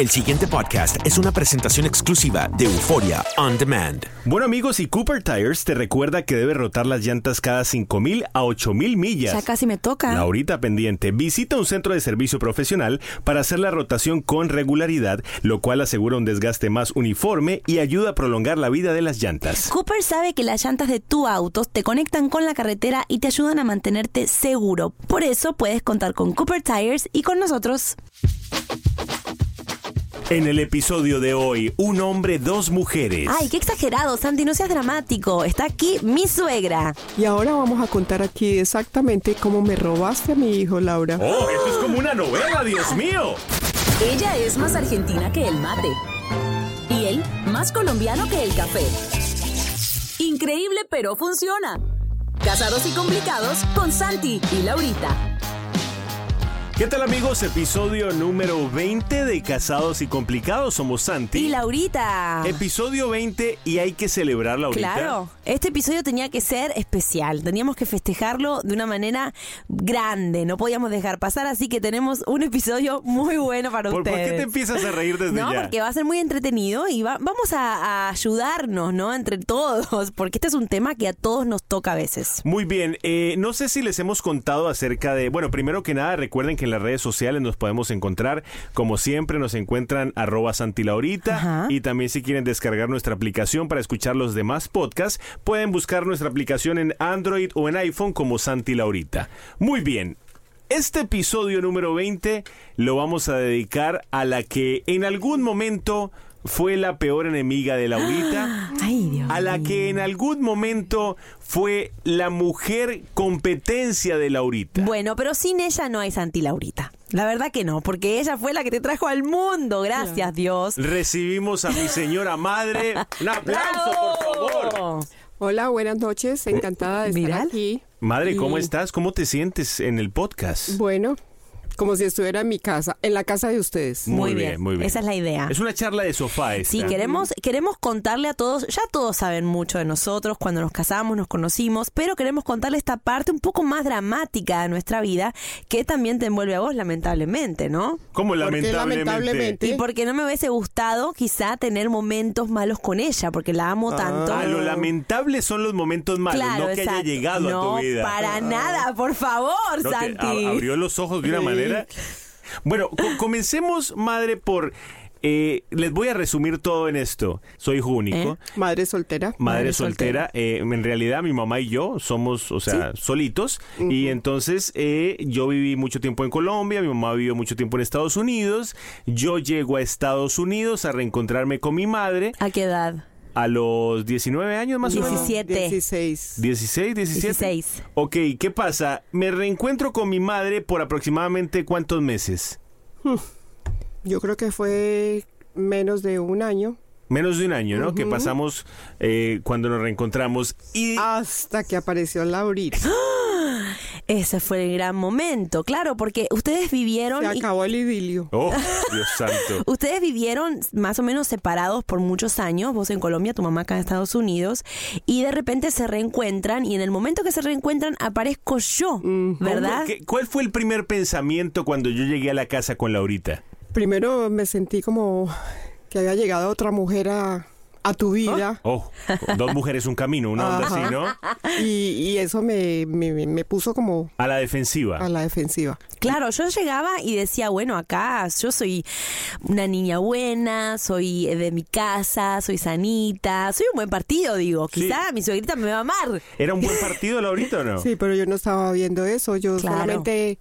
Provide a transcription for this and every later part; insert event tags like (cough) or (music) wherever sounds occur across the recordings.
El siguiente podcast es una presentación exclusiva de Euforia On Demand. Bueno amigos, y Cooper Tires te recuerda que debe rotar las llantas cada 5.000 a 8.000 millas. Ya casi me toca. Laurita pendiente, visita un centro de servicio profesional para hacer la rotación con regularidad, lo cual asegura un desgaste más uniforme y ayuda a prolongar la vida de las llantas. Cooper sabe que las llantas de tu auto te conectan con la carretera y te ayudan a mantenerte seguro. Por eso puedes contar con Cooper Tires y con nosotros. En el episodio de hoy, un hombre, dos mujeres. Ay, qué exagerado, Santi, no seas dramático. Está aquí mi suegra. Y ahora vamos a contar aquí exactamente cómo me robaste a mi hijo, Laura. ¡Oh, esto es como una novela, Dios mío! Ella es más argentina que el mate. Y él, más colombiano que el café. Increíble, pero funciona. Casados y complicados con Santi y Laurita. ¿Qué tal amigos? Episodio número 20 de Casados y Complicados. Somos Santi. Y Laurita. Episodio 20 y hay que celebrar, Laurita. Claro, este episodio tenía que ser especial. Teníamos que festejarlo de una manera grande. No podíamos dejar pasar, así que tenemos un episodio muy bueno para ¿Por, ustedes. ¿Por qué te empiezas a reír desde (laughs) no, ya? porque va a ser muy entretenido y va- vamos a, a ayudarnos, ¿no? Entre todos, porque este es un tema que a todos nos toca a veces. Muy bien, eh, no sé si les hemos contado acerca de, bueno, primero que nada recuerden que en las redes sociales nos podemos encontrar, como siempre nos encuentran arroba santilaurita Ajá. y también si quieren descargar nuestra aplicación para escuchar los demás podcasts, pueden buscar nuestra aplicación en Android o en iPhone como Santi Laurita. Muy bien. Este episodio número 20 lo vamos a dedicar a la que en algún momento fue la peor enemiga de Laurita. (gasps) Ay, Dios. A la que en algún momento fue la mujer competencia de Laurita. Bueno, pero sin ella no hay Santi Laurita. La verdad que no, porque ella fue la que te trajo al mundo. Gracias, Dios. Recibimos a mi señora madre. (laughs) Un aplauso, por favor. Hola, buenas noches. Encantada de estar Miral. aquí. Madre, ¿cómo Y, estás? ¿Cómo te sientes en el podcast? Bueno, como si estuviera en mi casa, en la casa de ustedes. Muy bien, muy bien. Esa es la idea. Es una charla de sofá esta. Sí, queremos, queremos contarle a todos, ya todos saben mucho de nosotros, cuando nos casamos, nos conocimos, pero queremos contarle esta parte un poco más dramática de nuestra vida, que también te envuelve a vos, lamentablemente, ¿no? ¿Cómo ¿Por qué lamentablemente? lamentablemente? Y porque no me hubiese gustado quizá tener momentos malos con ella, porque la amo tanto. Ah, lo lamentable son los momentos malos, Claro, no que haya llegado no, a tu vida. para nada, por favor, No, Santi. abrió los ojos de una Sí. Manera. Bueno, co- comencemos, madre, por eh, les voy a resumir todo en esto. Soy hijo único. Madre soltera. Madre, Madre soltera. soltera. Eh, en realidad, mi mamá y yo somos, o sea, solitos. Y entonces eh, yo viví mucho tiempo en Colombia, mi mamá vivió mucho tiempo en Estados Unidos. Yo llego a Estados Unidos a reencontrarme con mi madre ¿A qué edad? A los 19 años más o menos. 17. 16. 16, 17. 16. Ok, ¿qué pasa? Me reencuentro con mi madre por aproximadamente cuántos meses? Yo creo que fue menos de un año Menos de un año, ¿no? Que pasamos eh, cuando nos reencontramos. Y hasta que apareció Laurita. (gasps) (gasps) Ese fue el gran momento, claro, porque ustedes vivieron... Se y- acabó el idilio. Oh, Dios santo. (laughs) Ustedes vivieron más o menos separados por muchos años, vos en Colombia, tu mamá acá en Estados Unidos, y de repente se reencuentran y en el momento que se reencuentran aparezco yo, ¿verdad? ¿Cómo- qué- ¿Cuál fue el primer pensamiento cuando yo llegué a la casa con Laurita? Primero me sentí como que había llegado otra mujer a, a tu vida. Oh, dos mujeres, un camino, una onda Ajá. así, ¿no? Y, y eso me, me, me puso como A la defensiva. a la defensiva. Claro, yo llegaba y decía, bueno, acá yo soy una niña buena, soy de mi casa, soy sanita, soy un buen partido, digo. Sí. Quizá mi suegrita me va a amar. ¿Era un buen partido, Laurita, o no? Sí, pero yo no estaba viendo eso. Yo Claro. solamente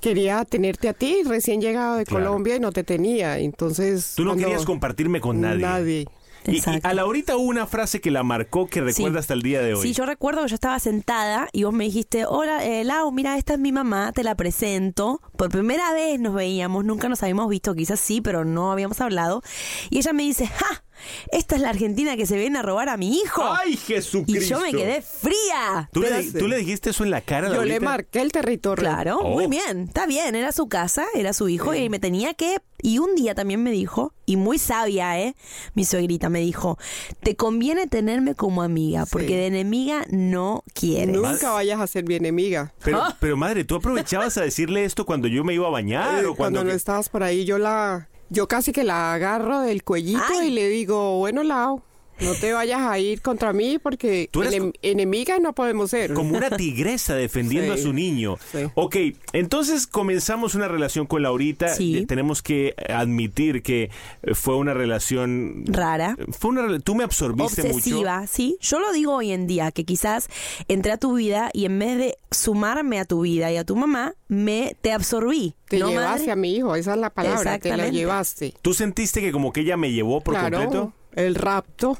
quería tenerte a ti, recién llegado de Claro. Colombia y no te tenía. Entonces. Tú no querías compartirme con nadie. Nadie. Y- a Laurita hubo una frase que la marcó que recuerda Sí. hasta el día de hoy. Sí, yo recuerdo que yo estaba sentada y vos me dijiste, hola, eh, Lau, mira, esta es mi mamá, te la presento. Por primera vez nos veíamos, nunca nos habíamos visto, quizás sí, pero no habíamos hablado. Y ella me dice, ¡ja! Esta es la Argentina que se viene a robar a mi hijo. ¡Ay, y Jesucristo! yo me quedé fría. ¿Tú, le, tú le dijiste eso en la cara a Yo le marqué el territorio. Claro, Oh. muy bien, está bien, era su casa, era su hijo y me tenía que... Y un día también me dijo, y muy sabia, ¿eh? Mi suegrita me dijo, te conviene tenerme como amiga, porque Sí. de enemiga no quieres. Nunca vayas a ser mi enemiga. Pero, Ah. pero madre, ¿tú aprovechabas a decirle esto cuando yo me iba a bañar Eh, o cuando cuando... no estabas por ahí, yo la, yo casi que la agarro del cuellito Ay. y le digo, bueno, Lau, no te vayas a ir contra mí porque Tú eres enem- enemigas no podemos ser. Como una tigresa defendiendo Sí. a su niño. Sí. Ok, entonces comenzamos una relación con Laurita. Sí. Eh, Tenemos que admitir que eh, fue una relación... Rara. Fue una... Tú me absorbiste mucho. obsesiva, sí. Yo lo digo hoy en día, que quizás entré a tu vida y en vez de sumarme a tu vida y a tu mamá, me te absorbí. Te ¿no, llevaste madre? a mi hijo, esa es la palabra, te la Exactamente. llevaste. ¿Tú sentiste que como que ella me llevó por claro, completo? (laughs) el rapto.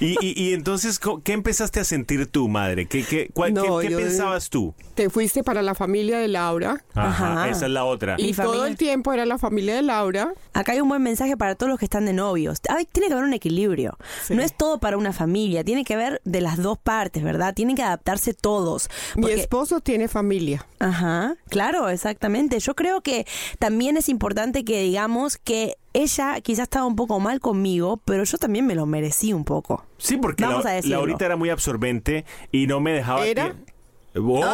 Y, y- y entonces, ¿qué empezaste a sentir tú, madre? ¿Qué, qué, cuál- No, qué- pensabas tú? Te fuiste para la familia de Laura Ajá, Ajá. esa es la otra. y Mi todo familia. el tiempo era la familia de Laura. Acá hay un buen mensaje para todos los que están de novios. Ay, tiene que haber un equilibrio. Sí. No es todo para una familia, tiene que ver de las dos partes, ¿verdad? Tienen que adaptarse todos. Mi esposo tiene familia. Ajá, claro, exactamente. Yo creo que también es importante que digamos que ella quizás estaba un poco mal conmigo, pero yo también me lo merecí un poco. Sí, porque Vamos la, a. Laurita era muy absorbente y no me dejaba... ¿Era? que- ¡Oh!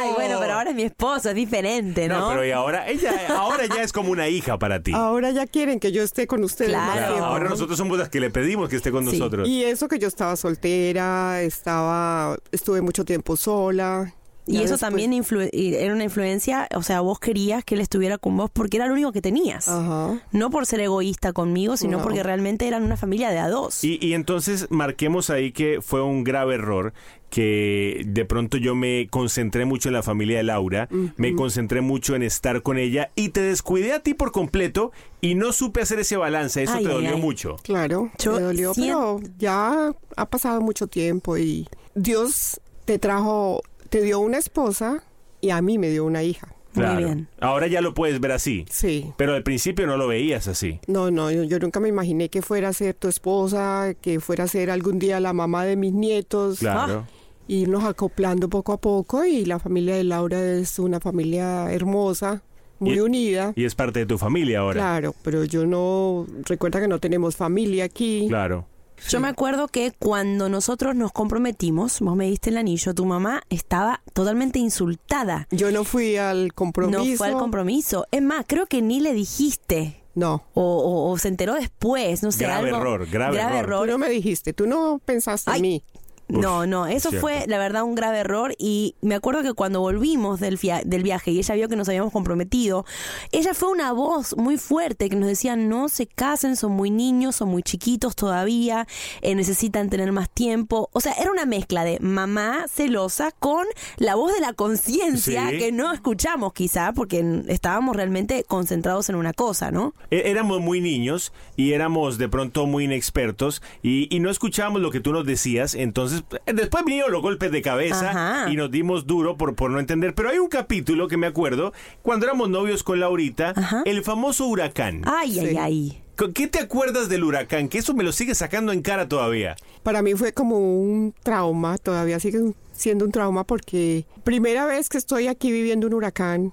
Ay, bueno, pero ahora es mi esposo, es diferente, ¿no? No, pero y ahora, ella ahora ya es como una hija para ti. Ahora ya quieren que yo esté con ustedes Claro. más ahora ¿no? nosotros somos las que le pedimos que esté con Sí. nosotros. Y eso que yo estaba soltera, estaba, estuve mucho tiempo sola. Y Ya eso después- también influ- era una influencia, o sea, vos querías que él estuviera con vos porque era lo único que tenías. Ajá. No por ser egoísta conmigo, sino No. porque realmente eran una familia de a dos. Y, y entonces marquemos ahí que fue un grave error que de pronto yo me concentré mucho en la familia de Laura, me concentré mucho en estar con ella y te descuidé a ti por completo y no supe hacer ese balance, eso Ay, te ay, dolió ay. mucho. Claro, Yo me dolió, sien- pero ya ha pasado mucho tiempo y Dios te trajo, te dio una esposa y a mí me dio una hija. Muy Claro. bien. Ahora ya lo puedes ver así, Sí. pero al principio no lo veías así. No, no, yo, yo nunca me imaginé que fuera a ser tu esposa, que fuera a ser algún día la mamá de mis nietos. Claro. Irnos acoplando poco a poco y la familia de Laura es una familia hermosa, muy Y- unida. Y es parte de tu familia ahora. Claro, pero yo no, recuerda que no tenemos familia aquí. Claro. Yo me acuerdo que cuando nosotros nos comprometimos, vos me diste el anillo, tu mamá estaba totalmente insultada. Yo no fui al compromiso. No fue al compromiso. Es más, creo que ni le dijiste. No. O, o- o se enteró después, no sé. Grave algo- error, grave error. Tú no me dijiste, tú no pensaste Ay. en mí. No, no, eso fue la verdad un grave error y me acuerdo que cuando volvimos del, viaje y ella vio que nos habíamos comprometido, ella fue una voz muy fuerte que nos decía no se casen, son muy niños, son muy chiquitos todavía, eh, necesitan tener más tiempo. O sea, era una mezcla de mamá celosa con la voz de la conciencia Sí. que no escuchamos quizá porque estábamos realmente concentrados en una cosa, ¿no? É- Éramos muy niños y éramos de pronto muy inexpertos y, y no escuchábamos lo que tú nos decías. Entonces, después vinieron los golpes de cabeza Ajá. y nos dimos duro por, por no entender. Pero hay un capítulo que me acuerdo, cuando éramos novios con Laurita, Ajá. el famoso huracán. Ay, ay, Sí. ay. ¿Con- ¿Qué te acuerdas del huracán? Que eso me lo sigue sacando en cara todavía. Para mí fue como un trauma, todavía sigue siendo un trauma porque primera vez que estoy aquí viviendo un huracán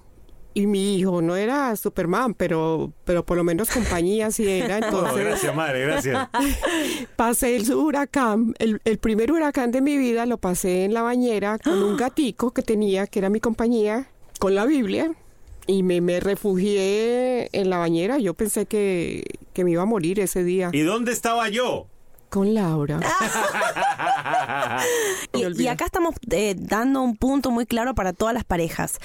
y mi hijo no era Superman, pero, pero por lo menos compañía sí era. (laughs) Oh, Entonces gracias, madre, gracias. (laughs) pasé el huracán, el, el primer huracán de mi vida lo pasé en la bañera con un (gasps) gatico que tenía, que era mi compañía, con la Biblia. Y me, me refugié en la bañera. Yo pensé que, que me iba a morir ese día. ¿Y dónde estaba yo? Con Laura. (laughs) Y, acá estamos eh, dando un punto muy claro para todas las parejas.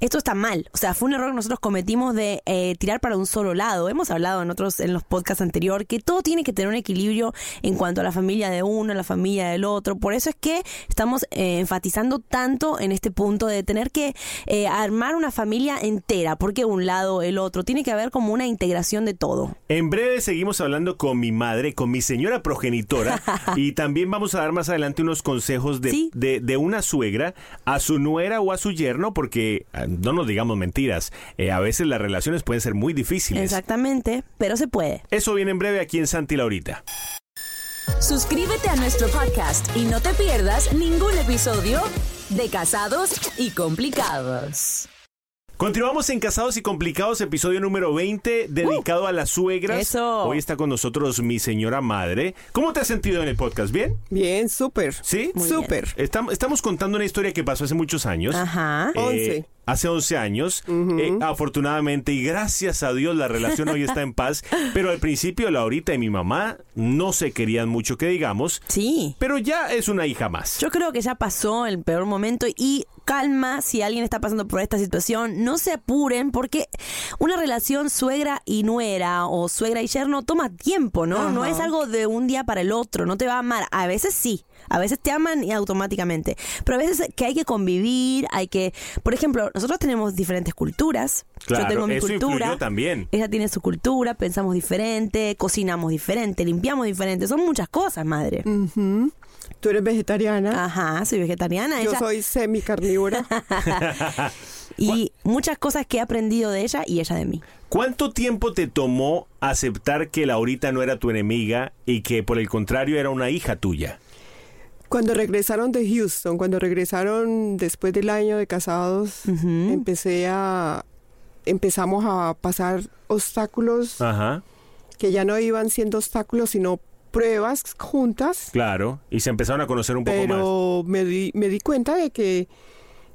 Esto está mal. O sea, fue un error que nosotros cometimos de eh, tirar para un solo lado. Hemos hablado en otros, en los podcasts anteriores, que todo tiene que tener un equilibrio en cuanto a la familia de uno, la familia del otro. Por eso es que estamos eh, enfatizando tanto en este punto de tener que eh, armar una familia entera. Porque un lado, el otro. Tiene que haber como una integración de todo. En breve seguimos hablando con mi madre, con mi señora progenitora, (laughs) y también vamos a dar más adelante unos consejos de, Sí. de, de una suegra a su nuera o a su yerno, porque ah, no nos digamos mentiras, eh, a veces las relaciones pueden ser muy difíciles. Exactamente. Pero se puede. Eso viene en breve aquí en Santi Laurita. Suscríbete a nuestro podcast y no te pierdas ningún episodio de Casados y Complicados. Continuamos en Casados y Complicados, episodio número 20, dedicado a las suegras. Eso. Hoy está con nosotros mi señora madre. ¿Cómo te has sentido en el podcast? ¿Bien? Bien, súper. ¿Sí? Muy bien. Súper. Estamos, estamos contando una historia que pasó hace muchos años. Ajá. Eh, Once. hace 11 años. Eh, afortunadamente y gracias a Dios la relación hoy está en paz. (laughs) Pero al principio Laurita y mi mamá no se querían mucho que digamos. Sí. Pero ya es una hija más. Yo creo que ya pasó el peor momento y calma si alguien está pasando por esta situación, no se apuren porque una relación suegra y nuera o suegra y yerno toma tiempo, ¿no? No es algo de un día para el otro, no te va a amar. A veces sí, a veces te aman y automáticamente, pero a veces que hay que convivir, hay que, por ejemplo, nosotros tenemos diferentes culturas. Claro, Yo tengo mi eso cultura. también. Ella tiene su cultura, pensamos diferente, cocinamos diferente, limpiamos diferente, son muchas cosas, madre. Tú eres vegetariana. Ajá, soy vegetariana. Yo ella- soy semicarnívora. (laughs) y muchas cosas que he aprendido de ella y ella de mí. ¿Cuánto tiempo te tomó aceptar que Laurita no era tu enemiga y que por el contrario era una hija tuya? Cuando regresaron de Houston, cuando regresaron después del año de casados, empecé a empezamos a pasar obstáculos Ajá, que ya no iban siendo obstáculos, sino pruebas juntas. claro. Y se empezaron a conocer un poco más. Pero me di, me di cuenta de que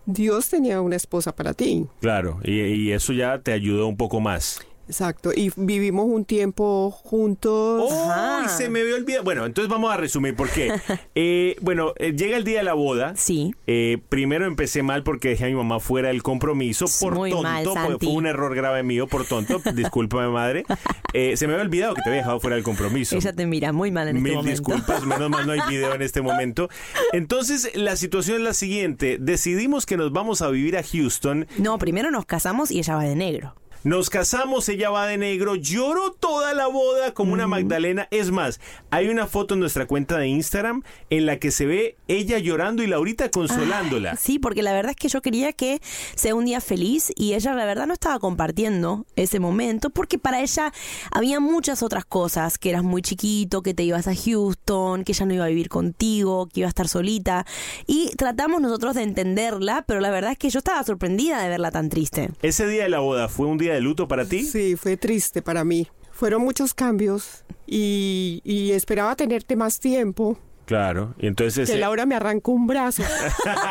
Dios tenía una esposa para ti. Claro, y, y eso ya te ayudó un poco más. Exacto. Y vivimos un tiempo juntos. ¡Oh! Ajá. Se me había olvidado. Bueno, entonces vamos a resumir por qué. (laughs) Eh, bueno, eh, llega el día de la boda. Sí. Eh, primero empecé mal porque dejé a mi mamá fuera del compromiso por Muy tonto. mal, porque Santi. fue un error grave mío por tonto. (laughs) Discúlpame, madre. Eh, se me había olvidado que te había dejado fuera del compromiso. Ella te mira muy mal en este Mil disculpas, menos mal no hay video en este momento. Entonces, la situación es la siguiente. Decidimos que nos vamos a vivir a Houston. No, primero nos casamos y ella va de negro. Nos casamos, ella va de negro, lloró toda la boda como una Magdalena. Es más, hay una foto en nuestra cuenta de Instagram en la que se ve ella llorando y Laurita consolándola. Sí, porque la verdad es que yo quería que sea un día feliz y ella la verdad no estaba compartiendo ese momento porque para ella había muchas otras cosas, que eras muy chiquito, que te ibas a Houston, que ella no iba a vivir contigo, que iba a estar solita y tratamos nosotros de entenderla, pero la verdad es que yo estaba sorprendida de verla tan triste. Ese día de la boda fue un día de luto para ti. Sí, fue triste para mí. Fueron muchos cambios y, y esperaba tenerte más tiempo. Claro, y entonces Que eh, Laura me arrancó un brazo.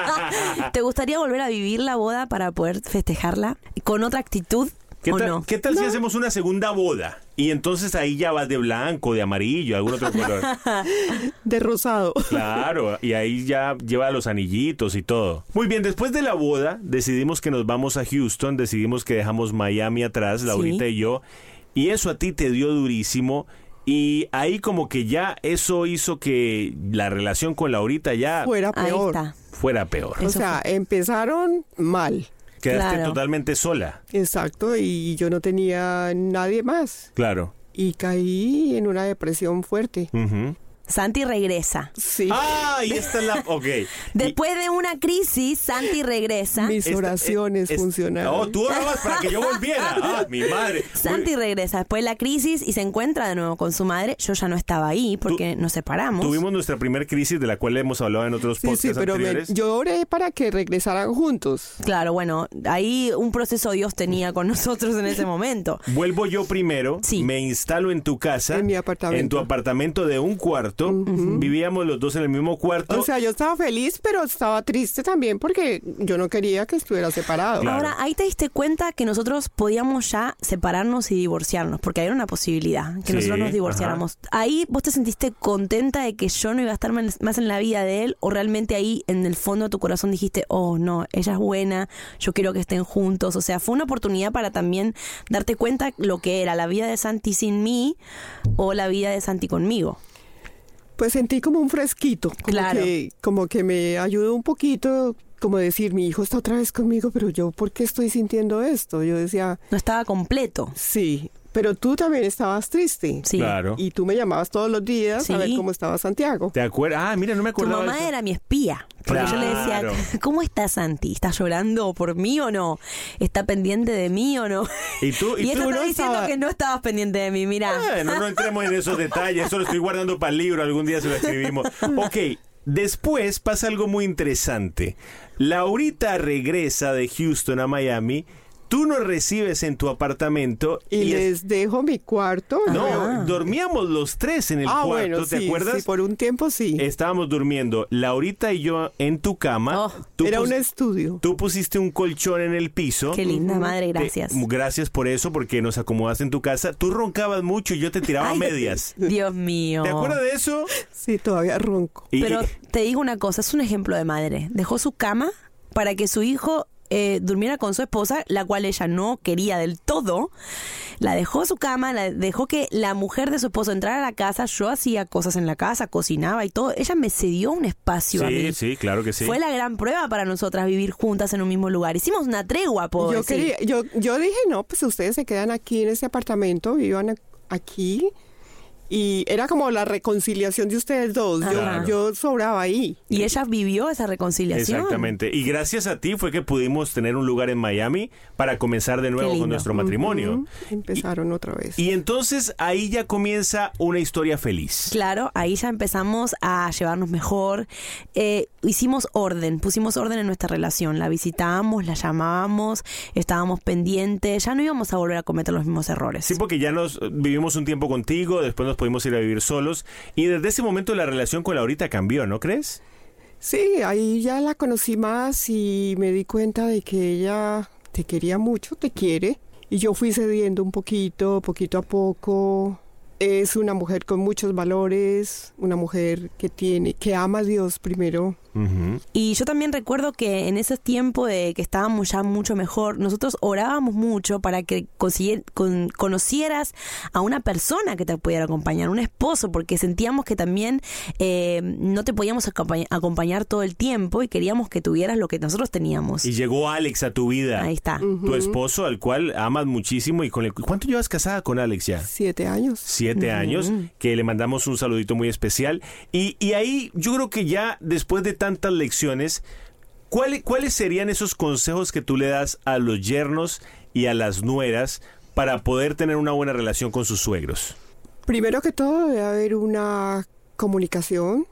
(laughs) ¿Te gustaría volver a vivir la boda para poder festejarla con otra actitud ¿qué o tal, no? qué tal si hacemos una segunda boda? Y entonces ahí ya vas de blanco, de amarillo, algún otro color. (laughs) De rosado. Claro, y ahí ya lleva los anillitos y todo. Muy bien, después de la boda decidimos que nos vamos a Houston, decidimos que dejamos Miami atrás, Laurita y yo, y eso a ti te dio durísimo. Y ahí como que ya eso hizo que la relación con Laurita ya Fuera peor. fuera peor. O sea, empezaron mal. Quedaste Claro. totalmente sola. Exacto, y yo no tenía nadie más. Claro. Y caí en una depresión fuerte. Santi regresa. Sí. Ah, y esta es la... Ok. (laughs) Después de una crisis, Santi regresa. Mis Esta- oraciones es- funcionaron. Oh, tú orabas para que yo volviera. (laughs) Ah, mi madre. Santi regresa después de la crisis y se encuentra de nuevo con su madre. Yo ya no estaba ahí porque nos separamos. Tuvimos nuestra primera crisis de la cual hemos hablado en otros Sí, podcasts sí, pero me- anteriores. yo oré para que regresaran juntos. Claro, bueno, ahí un proceso Dios tenía con nosotros en ese momento. Vuelvo yo primero, Sí. me instalo en tu casa, En mi apartamento. en tu apartamento de un cuarto, vivíamos los dos en el mismo cuarto. O sea, yo estaba feliz, pero estaba triste también porque yo no quería que estuviera separado. Claro. Ahora, ahí te diste cuenta que nosotros podíamos ya separarnos y divorciarnos, porque era una posibilidad que Sí, nosotros nos divorciáramos. Ahí vos te sentiste contenta de que yo no iba a estar más más en la vida de él, o realmente ahí en el fondo de tu corazón dijiste, oh no, ella es buena, yo quiero que estén juntos. O sea, fue una oportunidad para también darte cuenta lo que era la vida de Santi sin mí o la vida de Santi conmigo. Pues sentí como un fresquito, como, Claro. que, como que me ayudó un poquito, como decir, mi hijo está otra vez conmigo, pero yo, ¿por qué estoy sintiendo esto? Yo decía, No estaba completo. sí, pero tú también estabas triste. Sí. Claro. Y tú me llamabas todos los días a ver cómo estaba Santiago. ¿Te acuerdas? Ah, mira, no me Tu acordaba. de mamá eso. era mi espía. Porque yo le Claro. decía, (laughs) ¿cómo está Santi? ¿Está llorando por mí o no? ¿Está pendiente de mí o no? Y tú, y Y, tú no diciendo estaba- que no estabas pendiente de mí, mira. Bueno, no entremos en esos detalles, eso lo estoy guardando para el libro, algún día se lo escribimos. Ok, después pasa algo muy interesante. Laurita regresa de Houston a Miami, tú nos recibes en tu apartamento Y, es- les dejo mi cuarto. No, dormíamos los tres en el ah, cuarto, bueno, ¿te sí, acuerdas? sí, por un tiempo sí. Estábamos durmiendo Laurita y yo en tu cama. Oh, Tú Era un estudio. Tú pusiste un colchón en el piso. Qué linda madre, gracias. Te- gracias por eso, porque nos acomodaste en tu casa. Tú roncabas mucho y yo te tiraba Ay, medias. (laughs) Dios mío. ¿Te acuerdas de eso? Sí, todavía ronco. Y- Pero te digo una cosa, es un ejemplo de madre. Dejó su cama para que su hijo eh, durmiera con su esposa, la cual ella no quería del todo. La dejó su cama, la dejó que la mujer de su esposo entrara a la casa. Yo hacía cosas en la casa, cocinaba y todo. Ella me cedió un espacio a mí. sí, sí, claro que sí. Fue la gran prueba para nosotras vivir juntas en un mismo lugar. Hicimos una tregua, puedo Yo, decir. quería, yo, yo dije, no, pues ustedes se quedan aquí en ese apartamento, vivan aquí. Y era como la reconciliación de ustedes dos. Yo, Claro. yo sobraba ahí. Y ella vivió esa reconciliación. Exactamente. Y gracias a ti fue que pudimos tener un lugar en Miami para comenzar de nuevo con nuestro matrimonio. Ujú, Empezaron otra vez. Y entonces ahí ya comienza una historia feliz. Claro, ahí ya empezamos a llevarnos mejor. Eh, hicimos orden, pusimos orden en nuestra relación. La visitábamos, la llamábamos, estábamos pendientes. Ya no íbamos a volver a cometer los mismos errores. Sí, porque ya nos vivimos un tiempo contigo, después nos pudimos ir a vivir solos. Y desde ese momento la relación con Laurita cambió, ¿no crees? Sí, ahí ya la conocí más y me di cuenta de que ella te quería mucho, te quiere. Y yo fui cediendo un poquito, poquito a poco. Es una mujer con muchos valores, una mujer que tiene, que ama a Dios primero. Y yo también recuerdo que en ese tiempo de que estábamos ya mucho mejor, nosotros orábamos mucho para que consiguier- con- conocieras a una persona que te pudiera acompañar, un esposo, porque sentíamos que también eh, no te podíamos acompañ- acompañar todo el tiempo y queríamos que tuvieras lo que nosotros teníamos. Y llegó Alex a tu vida. Ahí está. Tu esposo, al cual amas muchísimo y con el ¿Cuánto llevas casada con Alex ya? Siete años. Siete años, que le mandamos un saludito muy especial. Y, y ahí yo creo que ya después de tantas lecciones, ¿cuáles, ¿cuáles serían esos consejos que tú le das a los yernos y a las nueras para poder tener una buena relación con sus suegros? Primero que todo debe haber una comunicación,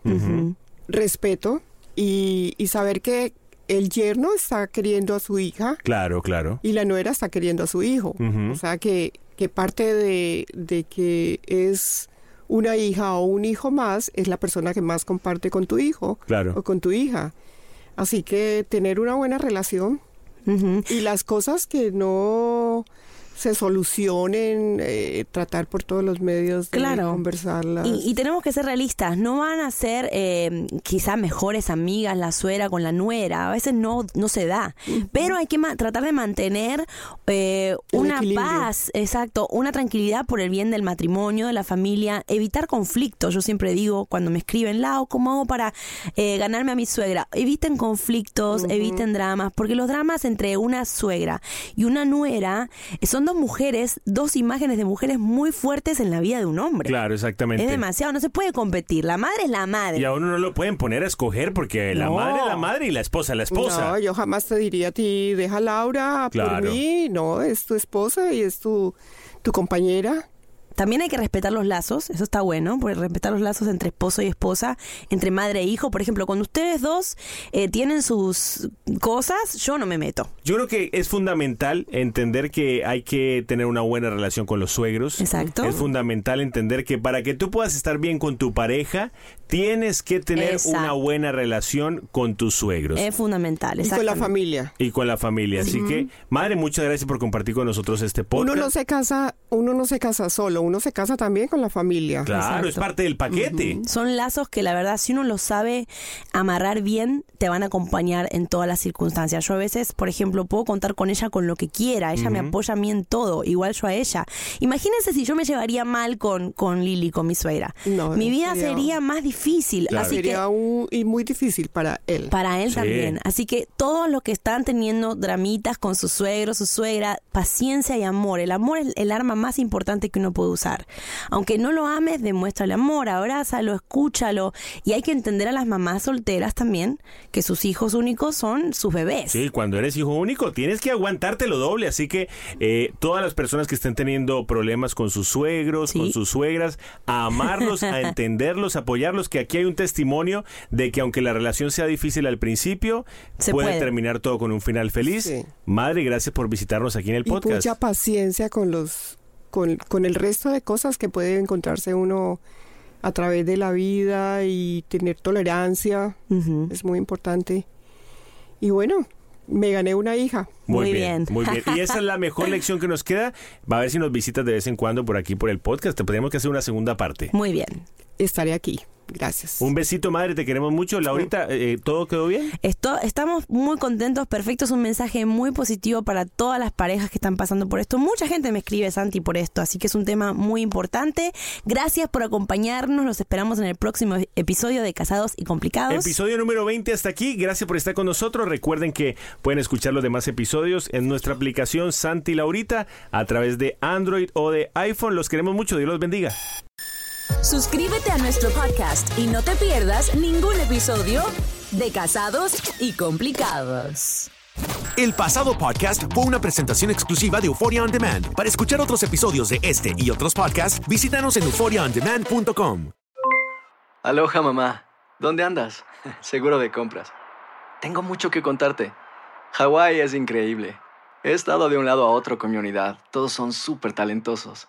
respeto y, y saber que el yerno está queriendo a su hija Claro, claro. y la nuera está queriendo a su hijo. O sea que, que parte de, de que es una hija o un hijo más es la persona que más comparte con tu hijo Claro. o con tu hija. Así que tener una buena relación y las cosas que no se solucionen, eh, tratar por todos los medios de Claro. conversarlas. Y, y tenemos que ser realistas, no van a ser eh, quizá mejores amigas la suegra con la nuera, a veces no, no se da, pero hay que tratar de mantener eh, una equilibrio. paz, exacto, una tranquilidad por el bien del matrimonio, de la familia, evitar conflictos, yo siempre digo cuando me escriben, Lau, ¿cómo hago para eh, ganarme a mi suegra? Eviten conflictos, eviten dramas, porque los dramas entre una suegra y una nuera eh, son dos mujeres, dos imágenes de mujeres muy fuertes en la vida de un hombre. Claro, exactamente. Es demasiado, no se puede competir. La madre es la madre. Y a uno no lo pueden poner a escoger porque la No. madre es la madre y la esposa es la esposa. No, yo jamás te diría a ti, deja a Laura Claro. por mí. No, es tu esposa y es tu, tu compañera. También hay que respetar los lazos, eso está bueno, porque respetar los lazos entre esposo y esposa, entre madre e hijo. Por ejemplo, cuando ustedes dos eh, tienen sus cosas, yo no me meto. Yo creo que es fundamental entender que hay que tener una buena relación con los suegros. Exacto. Es fundamental entender que para que tú puedas estar bien con tu pareja, tienes que tener Exacto. una buena relación con tus suegros. Es fundamental. Y con la familia. y con la familia. Así que, madre, muchas gracias por compartir con nosotros este podcast. Uno no se casa, uno no se casa solo, uno se casa también con la familia. Claro, es parte del paquete. Son lazos que la verdad, si uno los sabe amarrar bien, te van a acompañar en todas las circunstancias. Yo a veces, por ejemplo, puedo contar con ella con lo que quiera. Ella me apoya a mí en todo, igual yo a ella. Imagínense si yo me llevaría mal con, con Lili, con mi suegra. No, mi vida sería- sería más difícil. Claro. Así que un- y muy difícil para él. para él Sí. también. Así que todos los que están teniendo dramitas con su suegro, su suegra, paciencia y amor. El amor es el arma más importante que uno puede usar. Aunque no lo ames, demuéstrale amor, abrázalo, escúchalo. Y hay que entender a las mamás solteras también que sus hijos únicos son sus bebés. Sí, cuando eres hijo único tienes que aguantarte lo doble, así que eh, todas las personas que estén teniendo problemas con sus suegros, Sí. con sus suegras, a amarlos, a (laughs) entenderlos, a apoyarlos, que aquí hay un testimonio de que aunque la relación sea difícil al principio, Se puede, puede. terminar todo con un final feliz. Sí. Madre, gracias por visitarnos aquí en el y podcast. mucha paciencia con los con, con el resto de cosas que puede encontrarse uno a través de la vida y tener tolerancia es muy importante. Y bueno, me gané una hija. Muy bien. Muy bien. Y esa es la mejor (laughs) lección que nos queda. Va a ver si nos visitas de vez en cuando por aquí, por el podcast. Te tenemos que hacer una segunda parte. Muy bien. Estaré aquí. Gracias. Un besito, madre. Te queremos mucho. Laurita, eh, ¿todo quedó bien? Esto, estamos muy contentos, perfecto, es un mensaje muy positivo para todas las parejas que están pasando por esto. Mucha gente me escribe, Santi, por esto, así que es un tema muy importante. Gracias por acompañarnos, los esperamos en el próximo episodio de Casados y Complicados. Episodio número 20 hasta aquí. Gracias por estar con nosotros. Recuerden que pueden escuchar los demás episodios en nuestra aplicación Santi Laurita a través de Android o de iPhone. Los queremos mucho. Dios los bendiga. Suscríbete a nuestro podcast y no te pierdas ningún episodio de Casados y Complicados. El pasado podcast fue una presentación exclusiva de Euphoria On Demand. Para escuchar otros episodios de este y otros podcasts, visítanos en euphoriaondemand.com. Aloha mamá, ¿dónde andas? (laughs) Seguro de compras. Tengo mucho que contarte. Hawái es increíble. He estado de un lado a otro con mi unidad. Todos son súper talentosos.